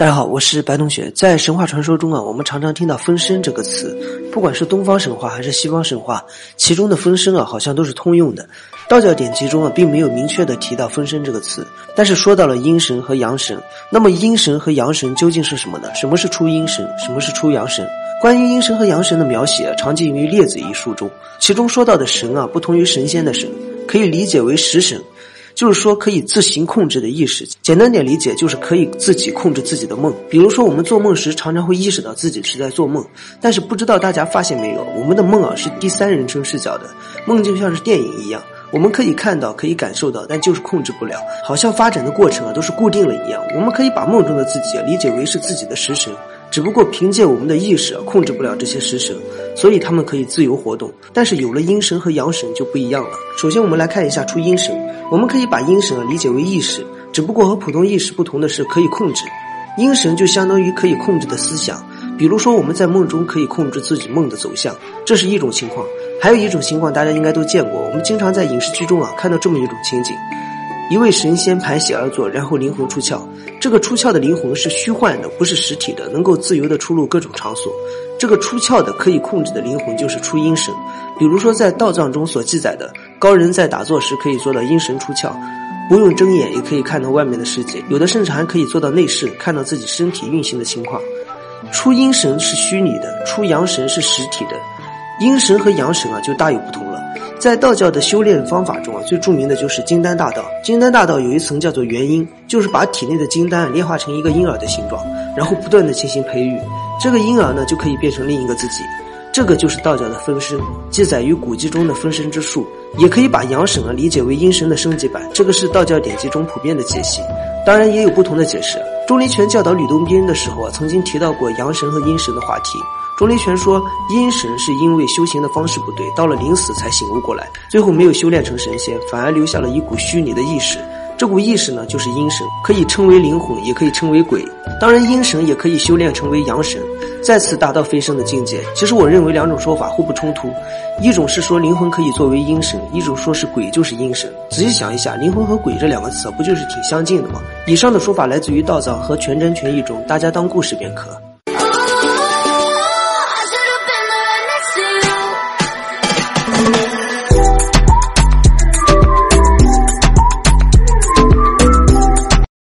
大家好，我是白同学。在神话传说中啊，我们常常听到“分身”这个词，不管是东方神话还是西方神话，其中的分身啊，好像都是通用的。道教典籍中啊，并没有明确的提到“分身”这个词，但是说到了阴神和阳神。那么阴神和阳神究竟是什么呢？什么是出阴神？什么是出阳神？关于阴神和阳神的描写，啊常见于《列子》一书中，其中说到的神啊，不同于神仙的神，可以理解为食神。就是说，可以自行控制的意识，简单点理解，就是可以自己控制自己的梦。比如说，我们做梦时，常常会意识到自己是在做梦，但是不知道大家发现没有，我们的梦啊是第三人称视角的，梦就像是电影一样，我们可以看到，可以感受到，但就是控制不了，好像发展的过程啊都是固定了一样。我们可以把梦中的自己理解为是自己的食神。只不过凭借我们的意识控制不了这些食神，所以他们可以自由活动。但是有了阴神和阳神就不一样了。首先，我们来看一下出阴神。我们可以把阴神理解为意识，只不过和普通意识不同的是可以控制。阴神就相当于可以控制的思想，比如说我们在梦中可以控制自己梦的走向，这是一种情况。还有一种情况大家应该都见过，我们经常在影视剧中啊看到这么一种情景。一位神仙盘膝而坐，然后灵魂出窍。这个出窍的灵魂是虚幻的，不是实体的，能够自由的出入各种场所。这个出窍的可以控制的灵魂就是出阴神。比如说在道藏中所记载的，高人在打坐时可以做到阴神出窍，不用睁眼也可以看到外面的世界。有的甚至还可以做到内视，看到自己身体运行的情况。出阴神是虚拟的，出阳神是实体的。阴神和阳神啊就大有不同了。在道教的修炼方法中啊，最著名的就是金丹大道。金丹大道有一层叫做元婴，就是把体内的金丹炼化成一个婴儿的形状，然后不断的进行培育，这个婴儿呢就可以变成另一个自己。这个就是道教的分身，记载于古籍中的分身之术。也可以把阳神啊理解为阴神的升级版，这个是道教典籍中普遍的解析。当然也有不同的解释。钟离权教导吕洞宾的时候啊，曾经提到过阳神和阴神的话题。钟离权说，阴神是因为修行的方式不对，到了临死才醒悟过来，最后没有修炼成神仙，反而留下了一股虚拟的意识。这股意识呢，就是阴神，可以称为灵魂，也可以称为鬼。当然，阴神也可以修炼成为阳神，再次达到飞升的境界。其实，我认为两种说法互不冲突。一种是说灵魂可以作为阴神，一种说是鬼就是阴神。仔细想一下，灵魂和鬼这两个词不就是挺相近的吗？以上的说法来自于道藏和全真全意中，大家当故事便可。